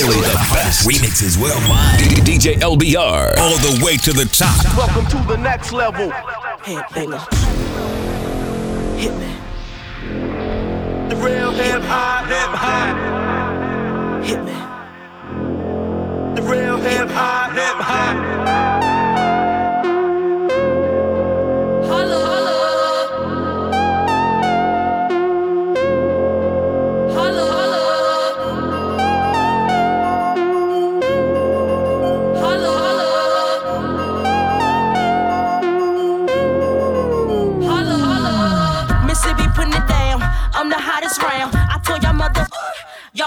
Only the best remixes worldwide. DJ LBR. All the way to the top. Welcome to the next level. Headbanger. Hit me. The real hip hop, hip hop. Hit me. The real hip hop, hip hop. Holla, holla. Holla,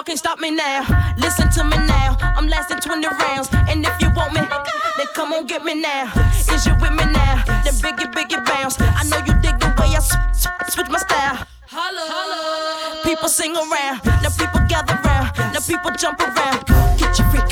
Y'all can't stop me now. Listen to me now. I'm lasting 20 rounds. And if you want me, then come on get me now. Is you with me now? Then biggie, biggie bounce. I know you dig the way I sw- sw- switch my style. Holla, holla. People sing around. Now people gather round. Now people jump around. Get your freak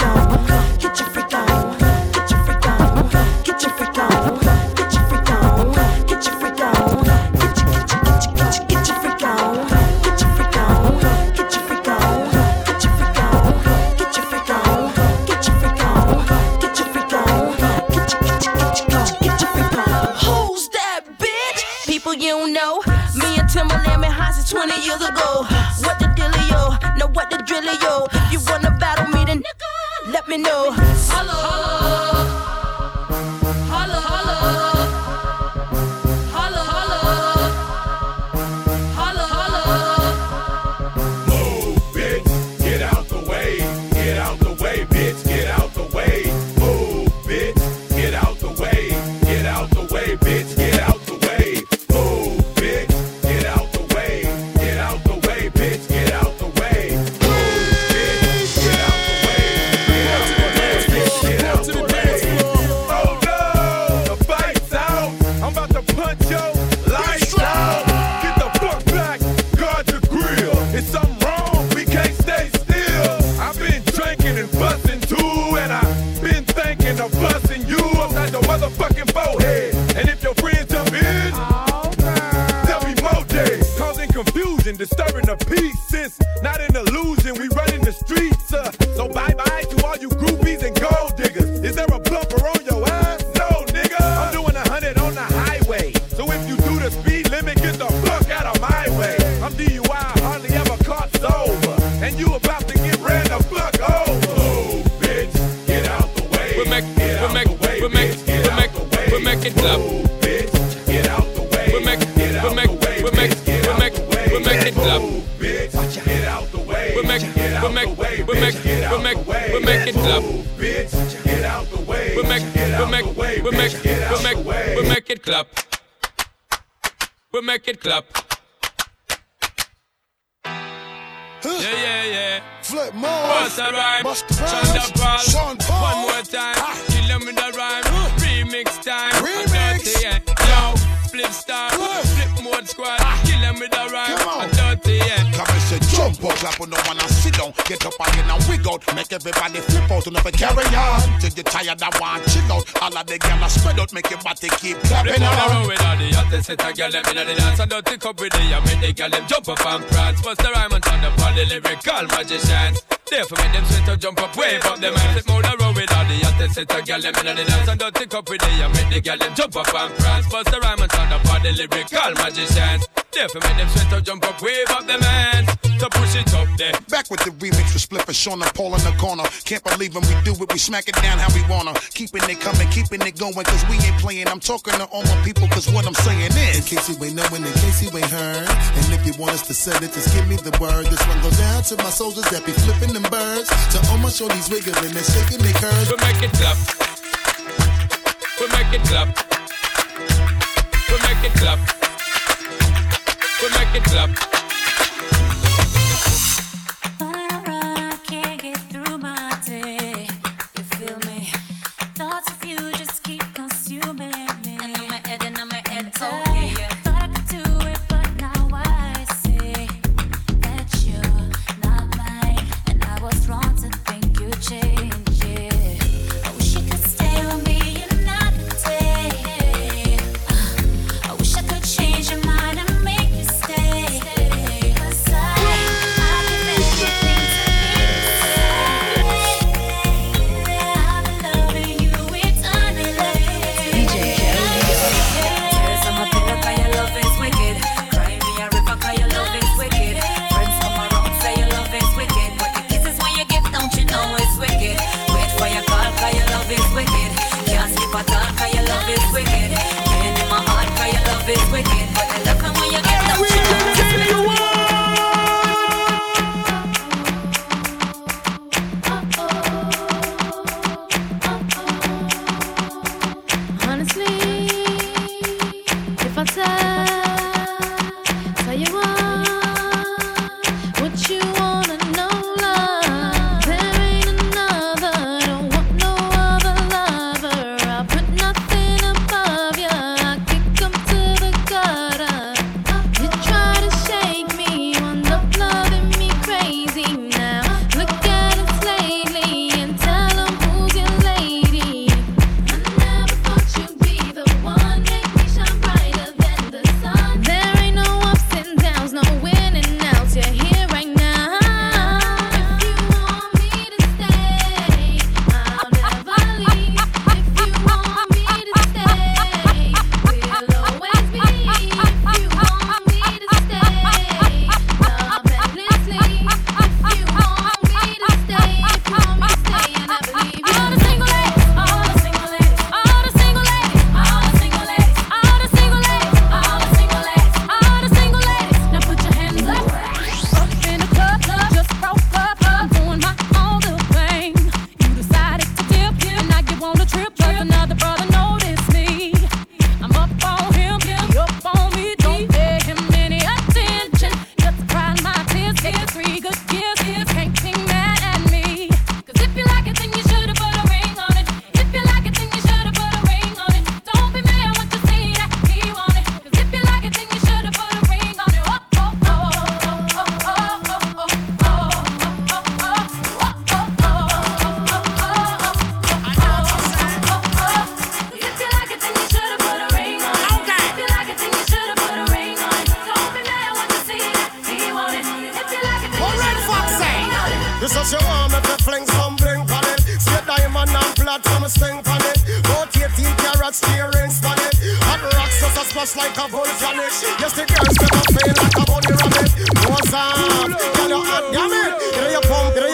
tired and want chill out. All of the gyal are spread out, make your body keep clapping the with all the hottest set a girl them inna the dance and dirty cup with the make the girl them jump up and prance. Bust the rhyme and turn up all the lyrical magicians. Therefore make them sweat to jump up, wave up them hands. On the road with all the hottest set a girl them inna the dance and dirty cup with the make the girl them jump up and prance. Bust the rhyme and turn up all the lyrical magicians. Therefore make them sweat to jump up, wave up them hands. To push it up there. Back with the remix with Spliff and Sean and Paul in the corner. Can't believe when we do it, we smack it down how we wanna. Keeping it coming, keeping it going, cause we ain't playing. I'm talking to all my people, cause what I'm saying is. In case you ain't knowing, in case you ain't heard. And if you want us to set it, just give me the word. This one goes down to my soldiers that be flipping them birds. To all my shorties wiggling and they're shaking their curves. We make it clap. We make it clap. We make it clap. We make it clap.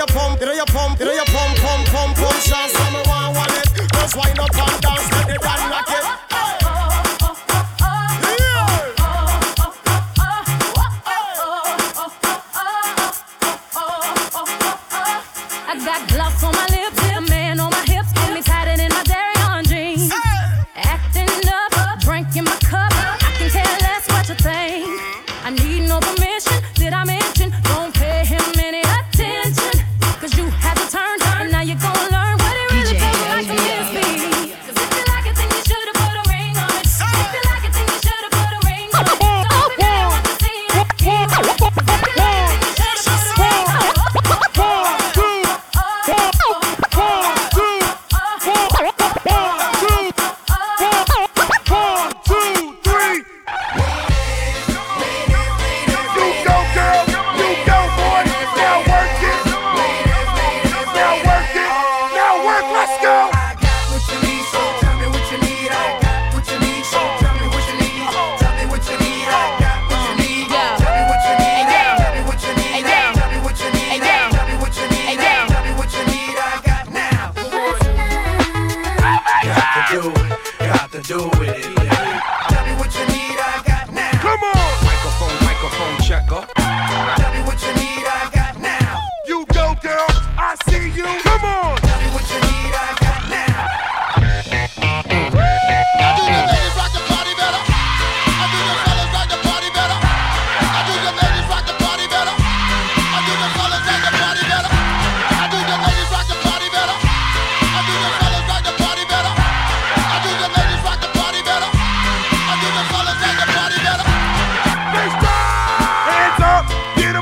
your pump, you know your pump, you know your pump, pump, pump, pump, shots. I'm a one wallet, just wind up on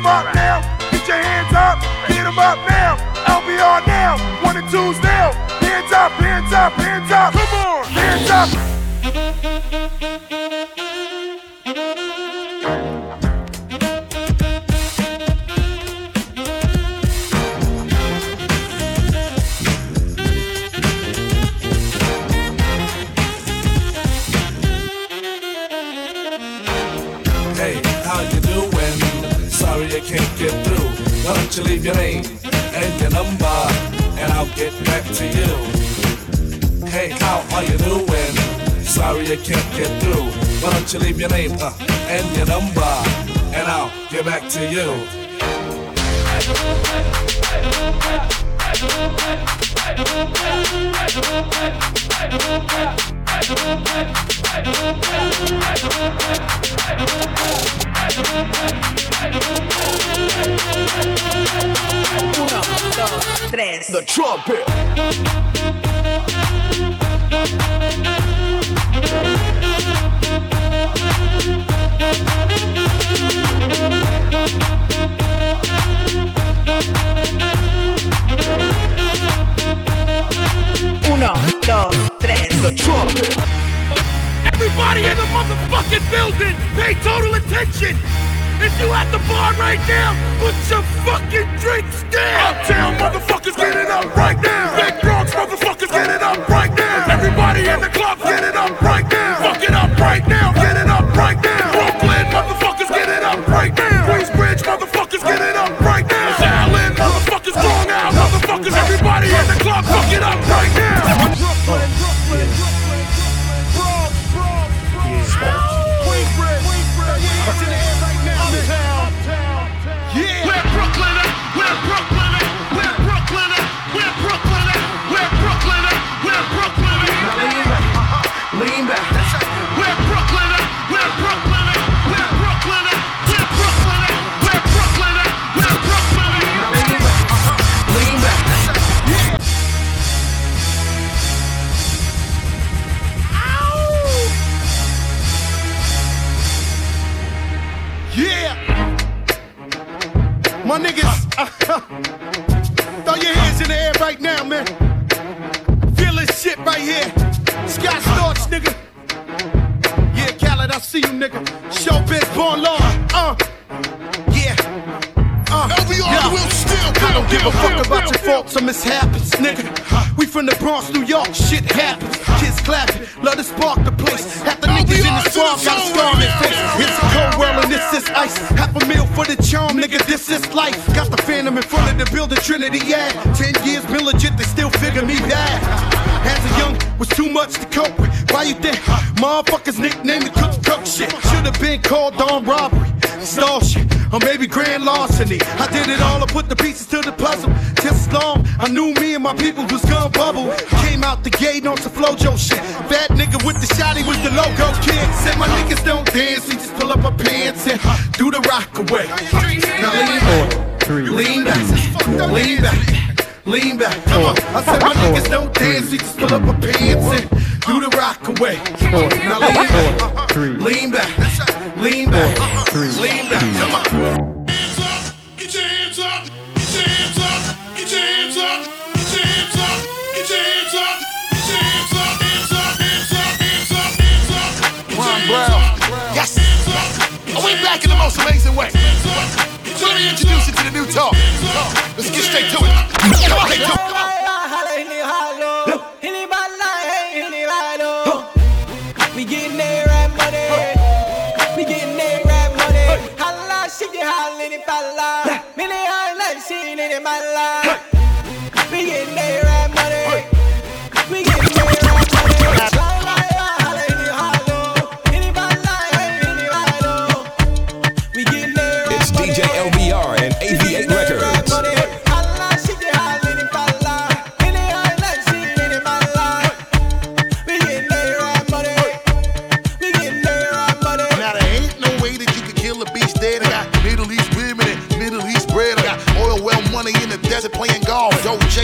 them up now. Get your hands up. Hit them up now. LBR now. One and two's now. Hands up, hands up, hands up. Come on. Hands up. Won't you leave your name and your number, and I'll get back to you. Hey, how are you doing? Sorry you can't get through. Why don't you leave your name uh, and your number, and I'll get back to you. The trumpet. Uno, dos, tres. The trumpet. Everybody in the motherfucking building, pay total attention. If you at the bar right now, put your fucking drinks down. Uptown motherfuckers, get it up right now. Big Bronx motherfuckers, get it up right now. Everybody in the club, get it up right now. Fuck it up right now, get it up right now. Brooklyn motherfuckers, get it up right now. Queensbridge motherfuckers, get it up right now. Island motherfuckers, Long Island motherfuckers, everybody in the club, fuck it up right now. not to float back in the most amazing way. So let me introduce you to the new talk. Let's get straight to it. Come on, come on. Seen in my life.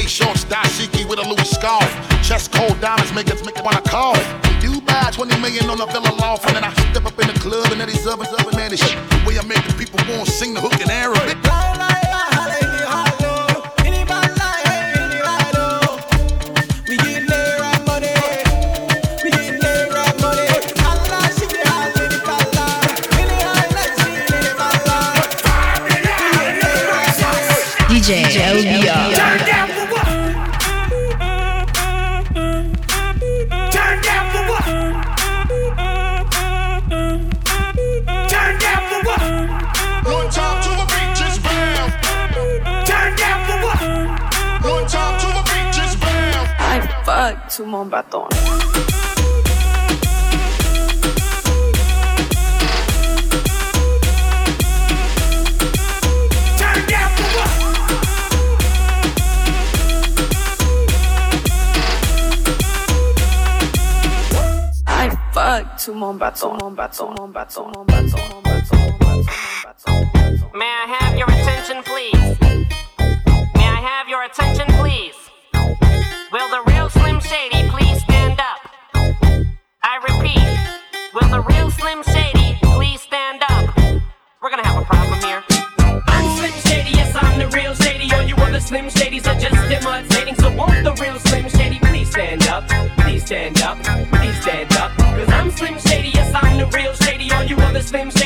Shorts, dashiki with a loose scarf. Chest cold diamonds make it make it wanna call. You buy 20 million on a Villa Loft, and then I step up in the club and then these other, up and the way I make the people want sing the hook in Arabic. bombatón. to Mombaton, Mombaton, May I have your attention, please? May I have your attention, please? Will the real Slim Shady Repeat, will the real Slim Shady please stand up? We're gonna have a problem here. I'm Slim Shady, yes, I'm the real Shady. All you other Slim Shadys are just imitating. So won't the real Slim Shady please stand up? Please stand up, please stand up. Cause I'm Slim Shady, yes, I'm the real Shady. All you other Slim Shadys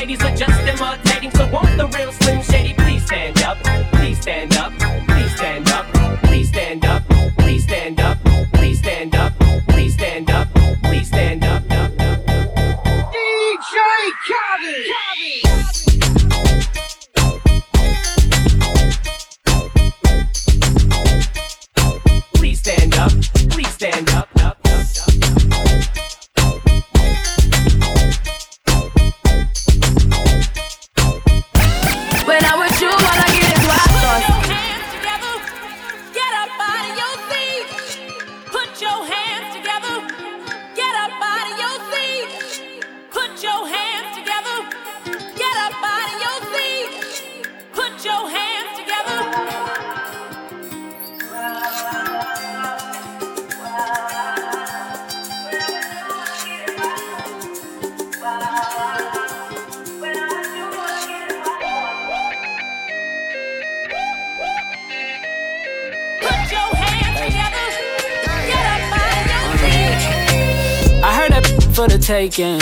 taking.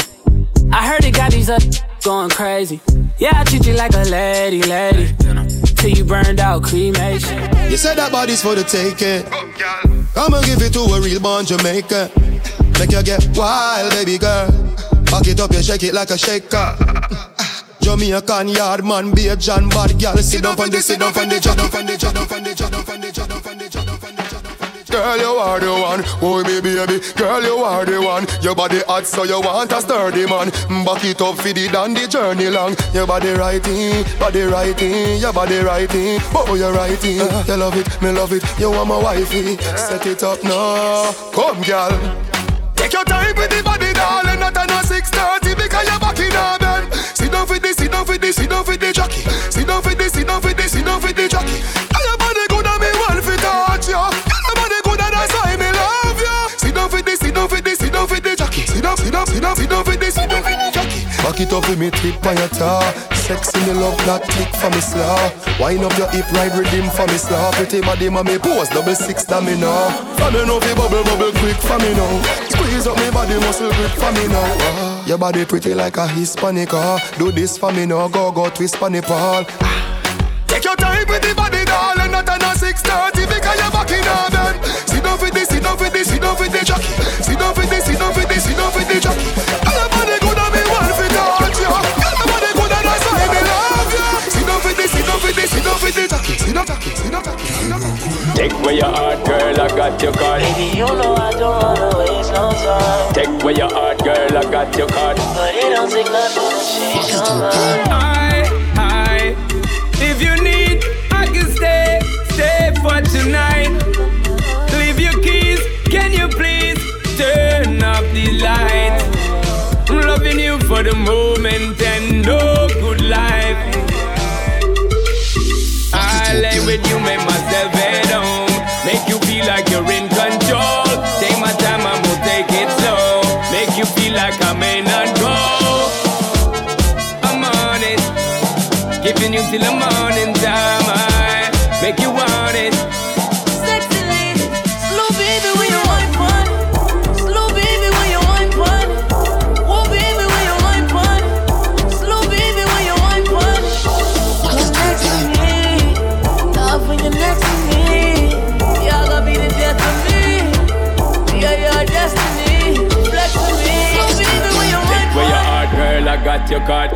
I heard it got these up going crazy. Yeah, I treat you like a lady, lady. Till you burned out, cremation. You said that body's for the taking. I'ma give it to a real born Jamaican. Make you get wild, baby girl. Pack it up, you shake it like a shaker. Jamaican yard man, be a John bad girl. Sit down on the, sit down on the, sit down on the, sit down on the, sit down on the, sit down on the. Girl, you are the one. Oh, me baby. Girl, you are the one. Your body hot, so you want a sturdy man. Back it up for the down the journey long. Your body righty, body righty, your body righty. Oh, you're righty. Uh, you love it, me love it. You want my wifey. Set it up now. Come, girl. Take your time with the body, darling. Not on a 6:30 because you're back in a bed. Sit down for this, sit down for this, sit down for the jockey. Sit down for this, sit down for this, sit down for the jockey. Down, sit down, sit down for this, sit down for the. Back it up with me tip on your tar. Sexy me love that tick for me slaw. Wind up your hip ride rhythm for me slaw. Pretty body me pose double six that me now. For me know fi bubble bubble quick for me now. Squeeze up me body muscle grip for me now. Ah, Your body pretty like a Hispanic. ah. Do this for me now. Go go twist pon the pole. Take your time with the body, darling. Not on a 6:30 because you're back in a bed. Sit down for this, sit down for this, sit down for the jockey. Sit down for this, sit down for this, sit down Take away your heart, girl, I got your card. Baby, you know I don't wanna waste no time. Take away your heart, girl, I got your card. But it don't take nothing to change your mind. I, I, if you need, I can stay, stay for tonight. Giving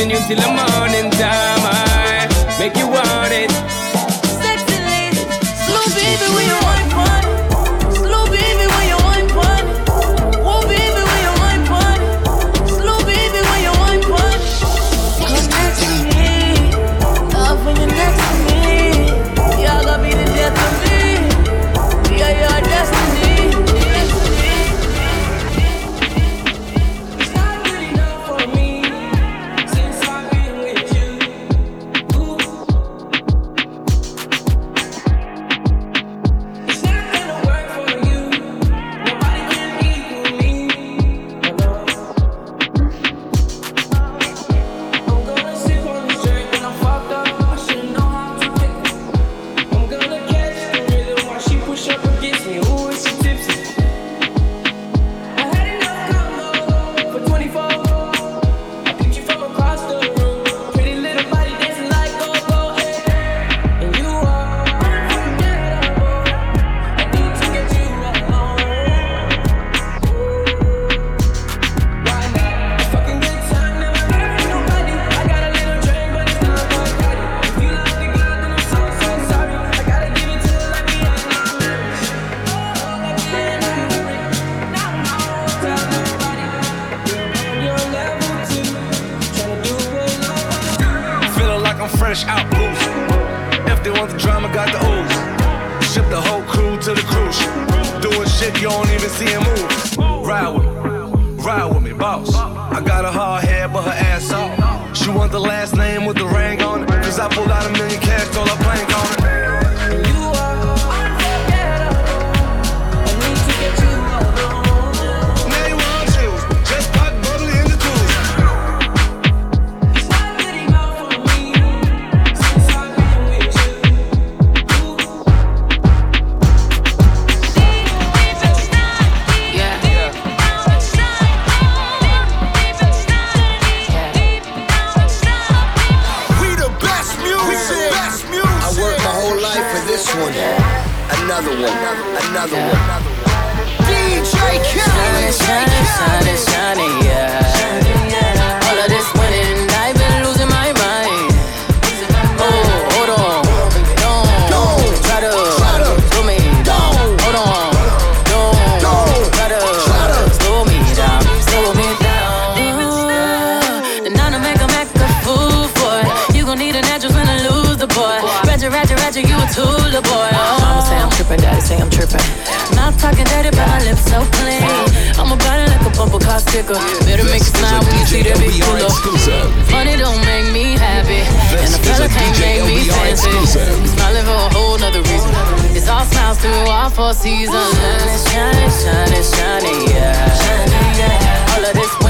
Giving you till the morning time. I make you want it. Sexy lady, slow baby when you wine clock ticker. Better make a smile when you see that big. Money don't make me happy, and a fella can't make me fancy. Smiling for a whole nother reason. It's all smiles through all four seasons. Shining, shining, shining, yeah. All of this.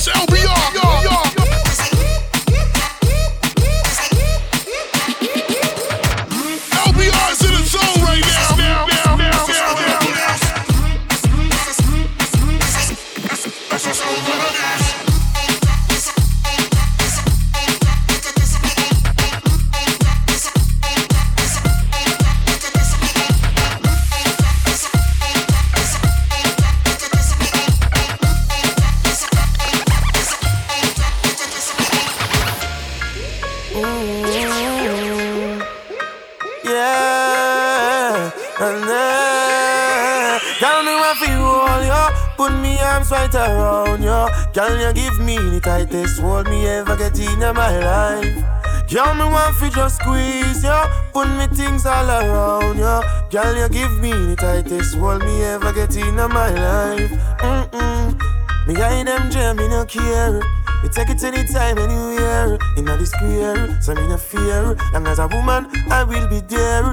It's LB Girl, you give me the tightest hold me ever get in my life. Mm-mm. Me hide them jam, me no care. You take it anytime, anywhere. In the square, so me no fear. Long as a woman, I will be there.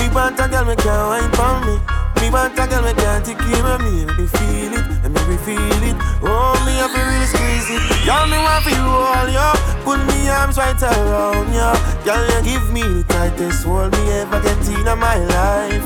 Me want a girl, me can't wine for me. Me want a girl, me can't take care of me. Me feel it, let me feel it. Oh, me have to really squeeze it. Y'all me want feel all ya. Put me arms right around ya. Girl, you give me the tightest hold me ever get in my life.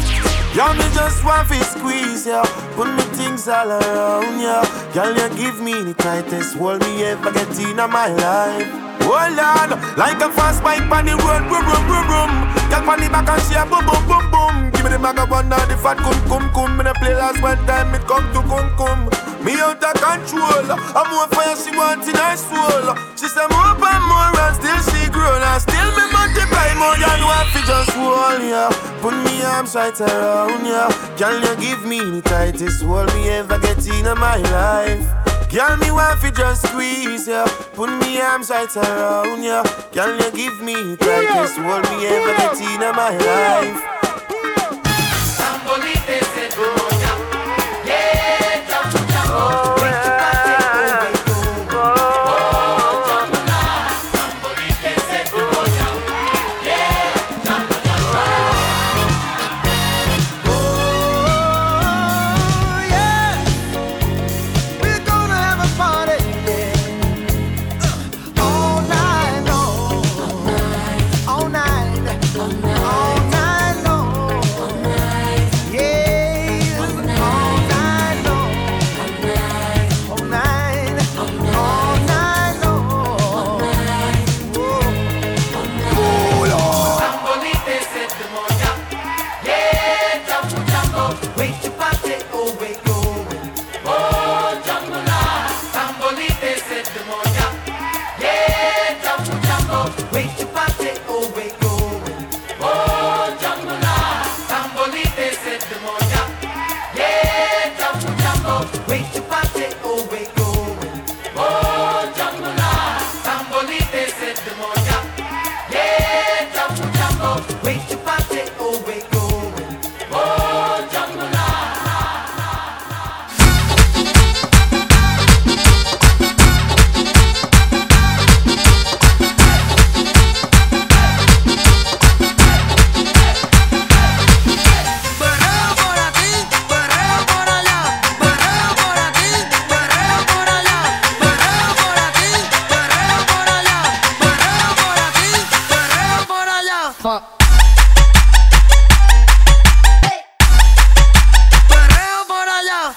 Y'all me just want to squeeze ya. Put me things all around ya. Girl, you give me the tightest hold me ever get in my life. Hold on, like a fast bike on the road, boom, boom, boom, boom. Girl, on the back and a boom, boom, boom, boom. Give me the of one now, the fat cum, cum, cum. Me play last one time, it come to cum, cum. Me out of control, I'm more fire she want in her soul. She say more and more and still she grown and still me multiply more than what fi just hold ya. Put me arms right around ya. Can you give me the tightest hold me ever get in my life? Girl, me want fi just squeeze ya. Put me arms right around ya. Can you give me the tightest hold me ever get in my life?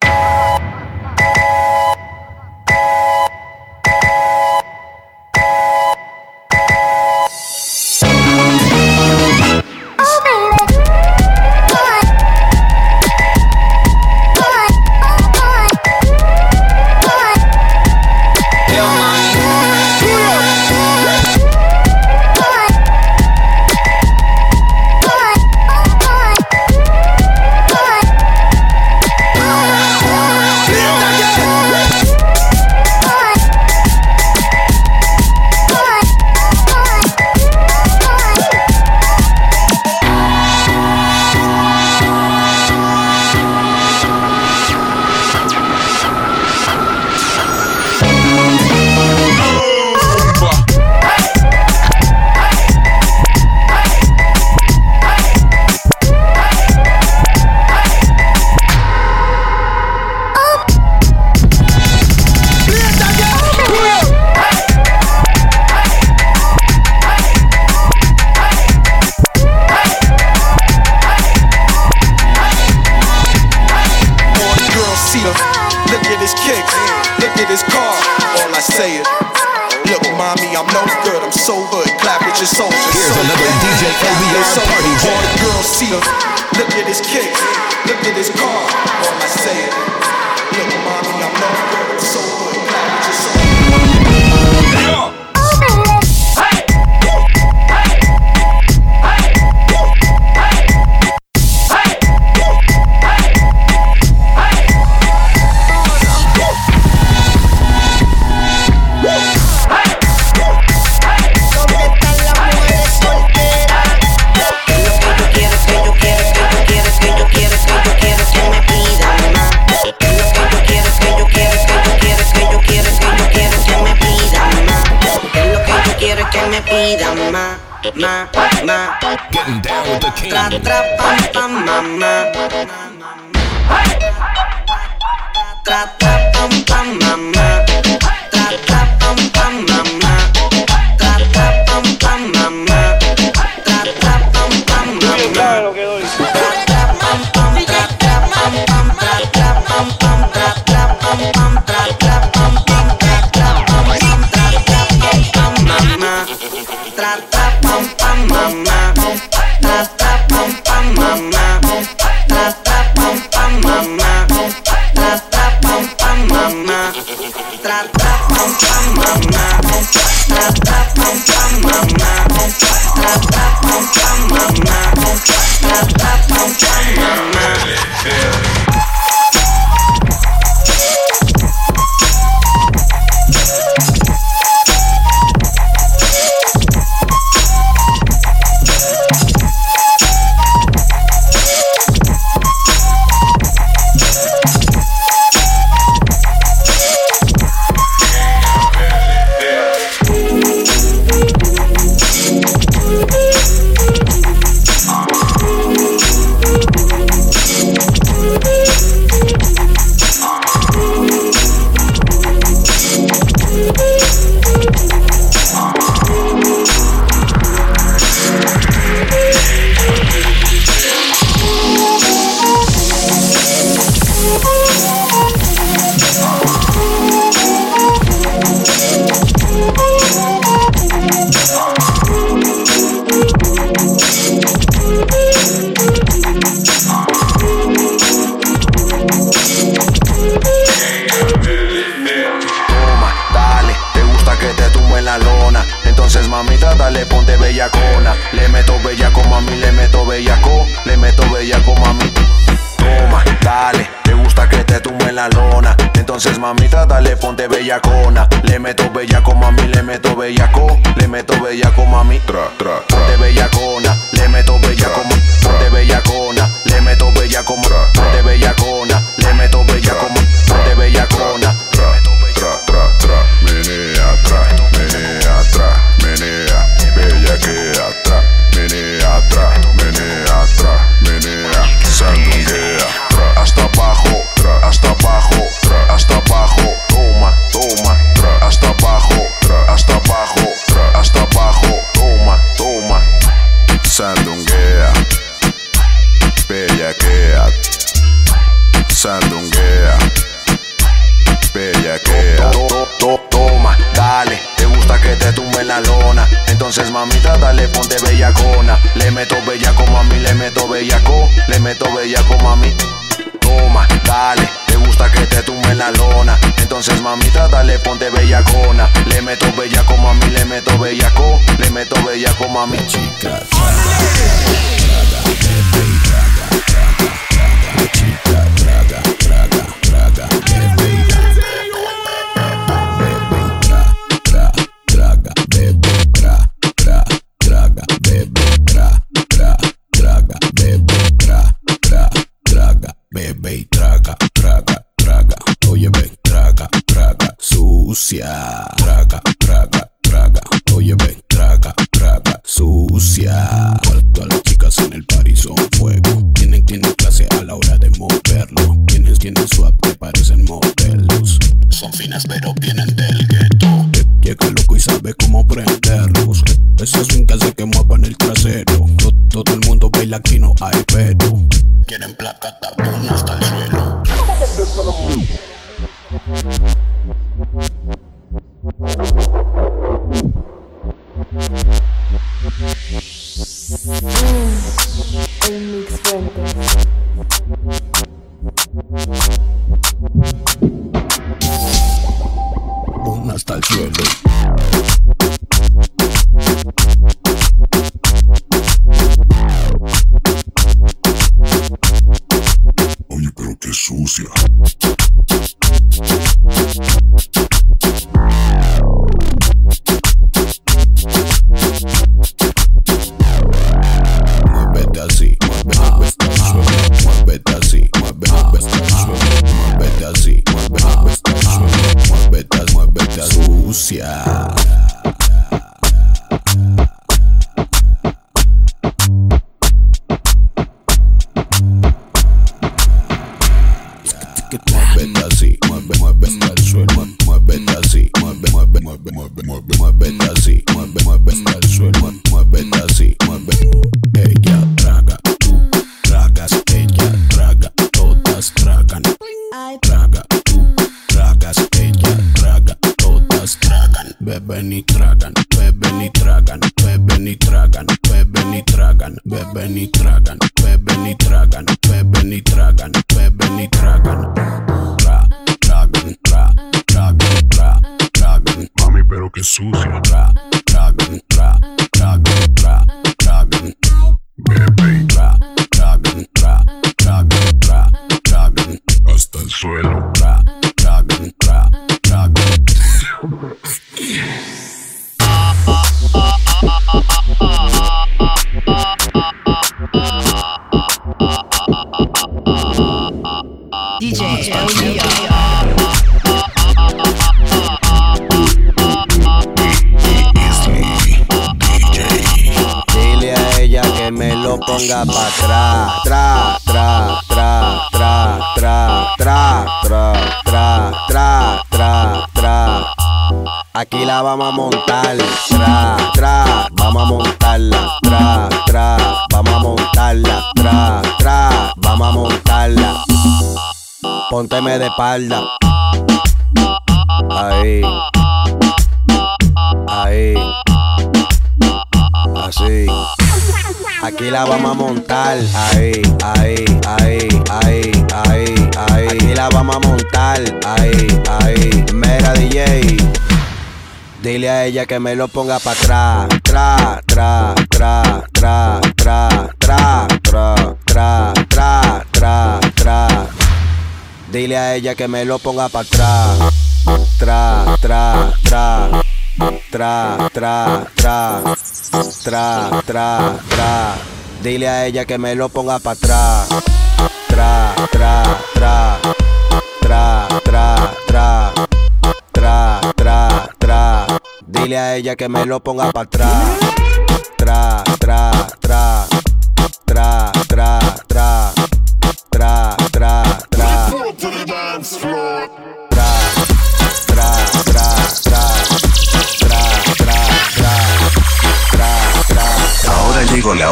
All aquí no hay pedo. Quieren plata, tapón hasta el suelo. Beben y tragan, beben y tragan, beben y tragan, beben y tragan, beben y tragan, beben y tragan, beben y tragan, beben y tragan. Tra, tragan, tra, tragan, tra, tragan. Mami, pero qué sucia. Tra, tragan, tra, tragan, tra, tragan. Bebe Tra, tragan, tra, tragan, tra, tragan. hasta el suelo. DJ LBR. Dile a ella que me lo ponga pa' atrás. Tra, tra, tra, tra, tra, tra, tra, tra, tra, tra, tra. Aquí la vamos a montar. Tra, tra, vamos a montarla. Tra, tra, vamos a montarla. Tra, tra, vamos a montarla. Pónteme de espalda. Ahí. Ahí. Así. Aquí la vamos a montar. Ahí, ahí, ahí, ahí, ahí, ahí. Aquí la vamos a montar. Ahí, ahí. Mera DJ. Dile a ella que me lo ponga pa' atrás. Tra, tra, tra, tra, tra, tra, tra, tra, tra, tra, tra. Dile a ella que me lo ponga pa' atrás. Tra, tra, tra. Tra, tra, tra. Tra, tra, tra. Dile a ella que me lo ponga pa' atrás. Tra, tra, tra. Tra, tra, tra. Tra, tra, tra. Dile a ella que me lo ponga pa' atrás. Tra, tra.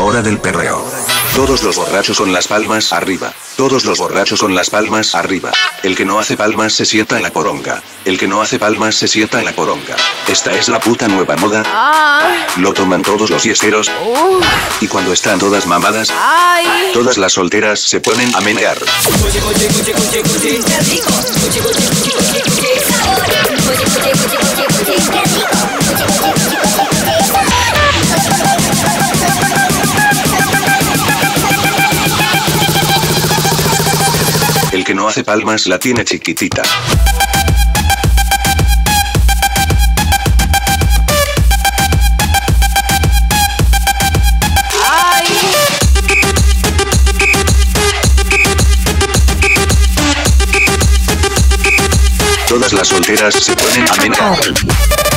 Hora del perreo. Todos los borrachos con las palmas arriba. Todos los borrachos con las palmas arriba. El que no hace palmas se sienta en la poronga. El que no hace palmas se sienta en la poronga. Esta es la puta nueva moda. Lo toman todos los fiesteros. Y cuando están todas mamadas, todas las solteras se ponen a menear. No hace palmas la tiene chiquitita. Todas las solteras se ponen a menear.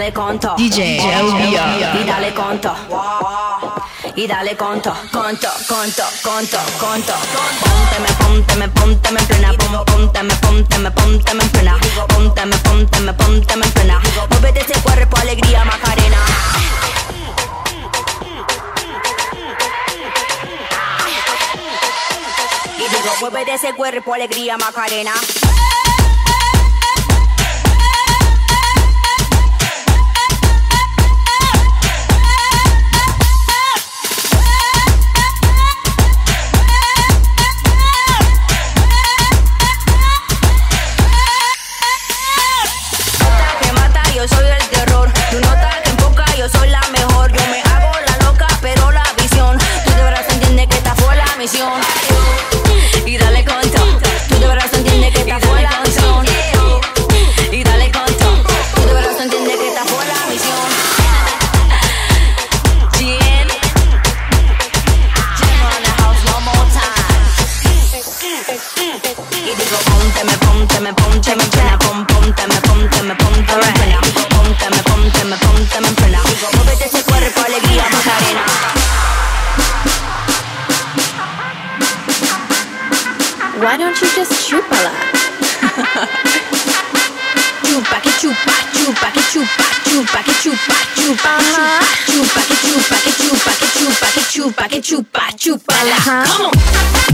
dale conto. DJ Y dale conto. Y dale conto, conto, conto, conto, conto. Pónteme, pónteme, pónteme en plena. Pónteme, pónteme, pónteme en plena. Pónteme, pónteme, pónteme en plena. Muévete ese cuerpo, alegría, Macarena. Y digo, muévete ese cuerpo, alegría, Macarena. bendición. you just chupala? Uh-huh. chupa que chupa, chupa que chupa, chupa que chupa, chupa chupa, chupa que chupa que chupa que chupa que chupa que chupa chupala. Come on.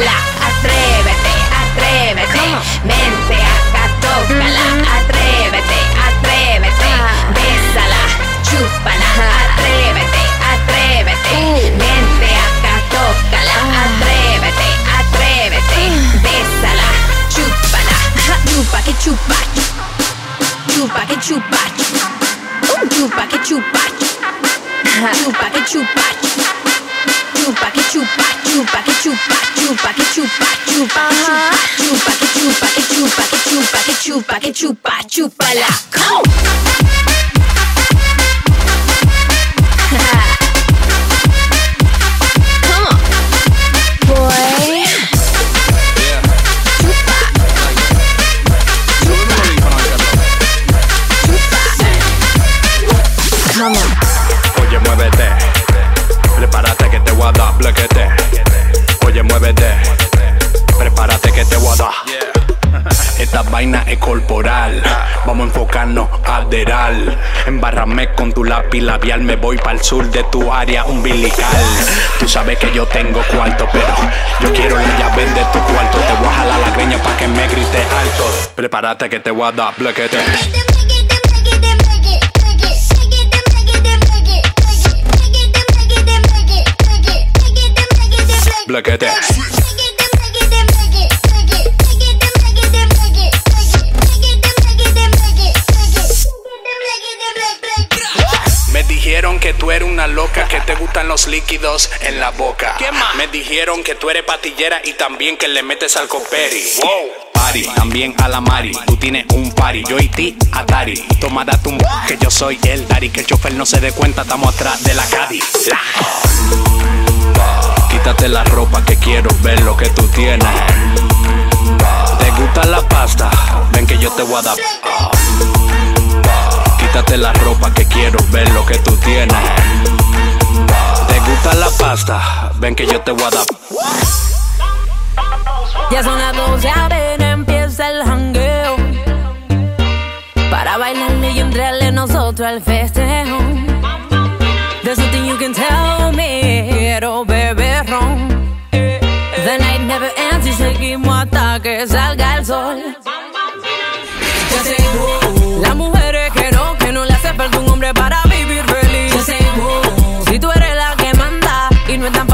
Bala. Guacala. epilabial me voy para el sur de tu área umbilical. Tú sabes que yo tengo cuarto, pero yo quiero la llave de tu cuarto. Te voy a jalar la greña pa que me grite alto. Prepárate que te voy a dar blequete. que te gustan los líquidos en la boca. ¿Qué más? Me dijeron que tú eres patillera y también que le metes al coperi. Wow también a la Mari. Tú tienes un party, yo y ti, Atari. Toma date un que yo soy el Dari, que el chofer no se dé cuenta, estamos atrás de la Cadi. Quítate la ropa que quiero ver lo que tú tienes. ¿Te gusta la pasta? Ven que yo te voy a dar. Quítate la ropa que quiero ver lo que tú tienes gusta la pasta, ven que yo te voy a dar. Ya son las 12, arena, empieza el jangueo. Para bailarle y entrarle nosotros al festejo. There's nothing you can tell me, quiero beber ron. The night never ends y seguimos hasta que salga el sol.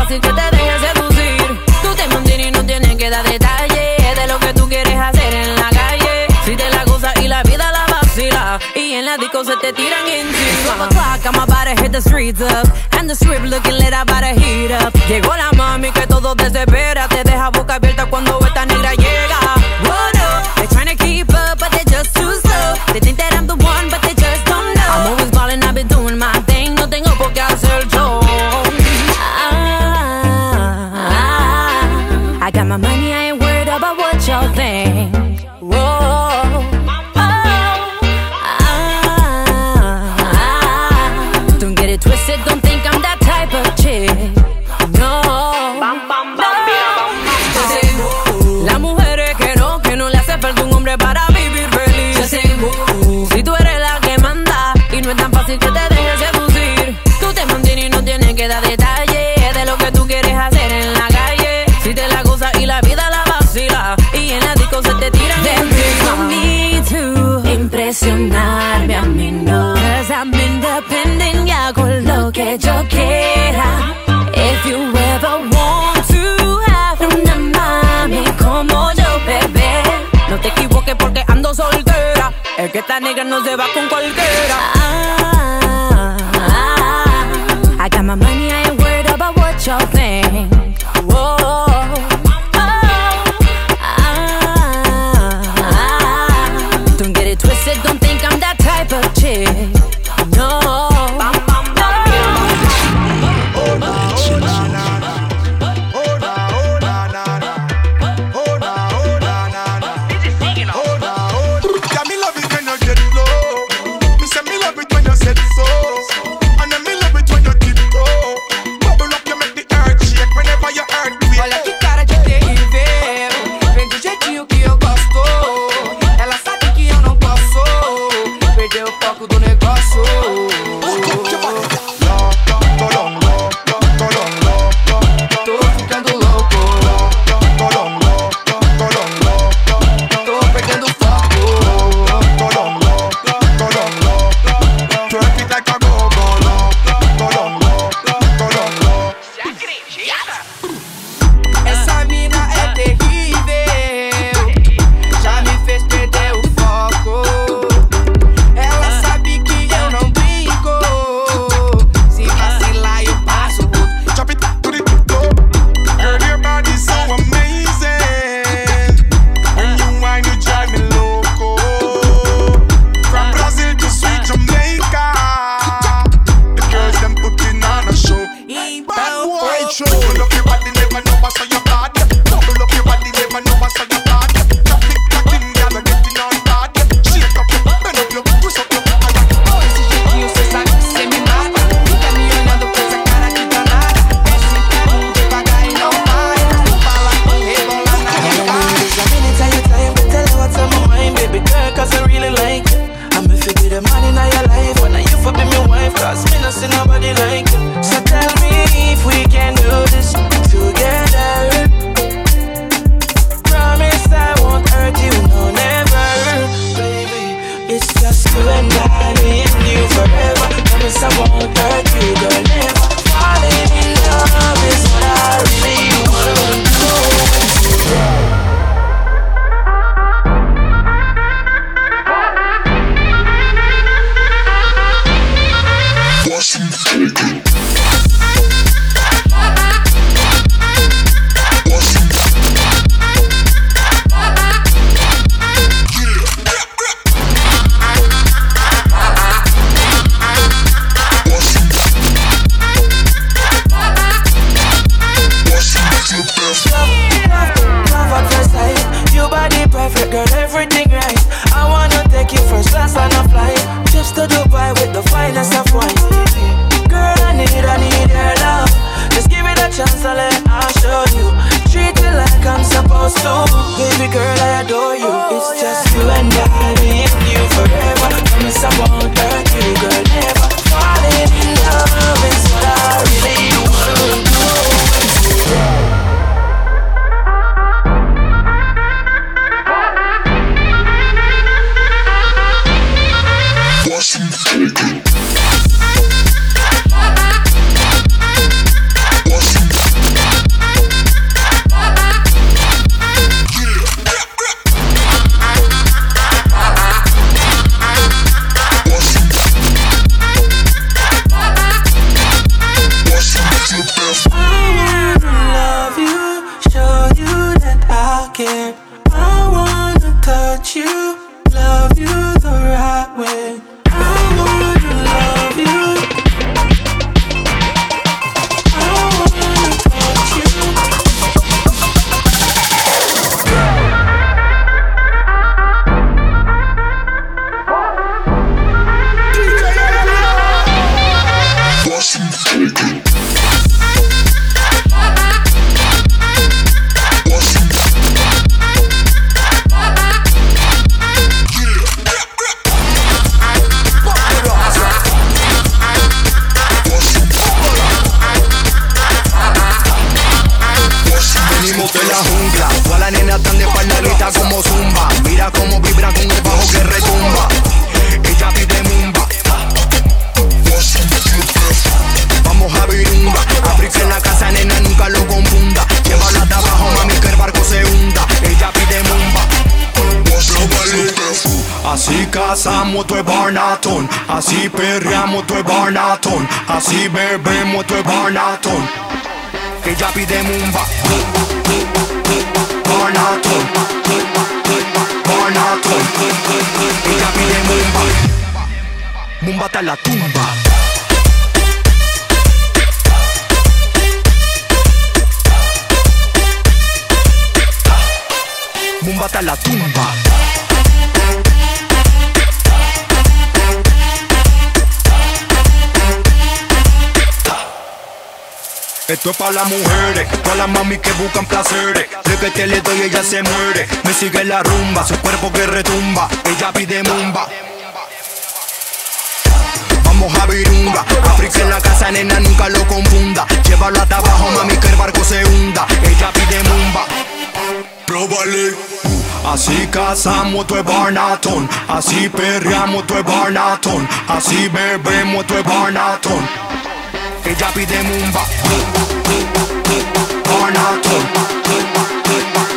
fácil que te dejes seducir. Tú te mantienes y no tienes que dar detalles de lo que tú quieres hacer en la calle. Si te la gozas y la vida la vacila, y en la disco se te tiran encima. 12 o'clock, I'm about to hit the streets up. And the strip looking lit, I about to heat up. Llegó la mami que todo desespera, te deja boca abierta cuando Esta negra no se va con cualquiera. Ah, ah, I got my money, I ain't worried about what y'all think. Mumba hasta la tumba. Mumba hasta la tumba. Esto es para las mujeres, para las mami que buscan placeres. De que te le doy, ella se muere. Me sigue la rumba, su cuerpo que retumba. Ella pide mumba. A virunga. África en la casa, nena, nunca lo confunda. Llévalo hasta abajo, mami, que el barco se hunda. Ella pide mumba. Próbale. Así cazamos tu barnatón, así perreamos tu barnatón, así bebemos tu barnatón. Ella pide mumba. Barnatón.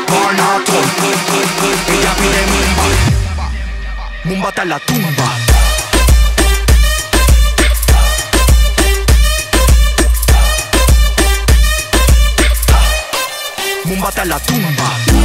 Barnatón. Ella pide mumba. Mumba hasta la tumba. Túmbate a la tumba.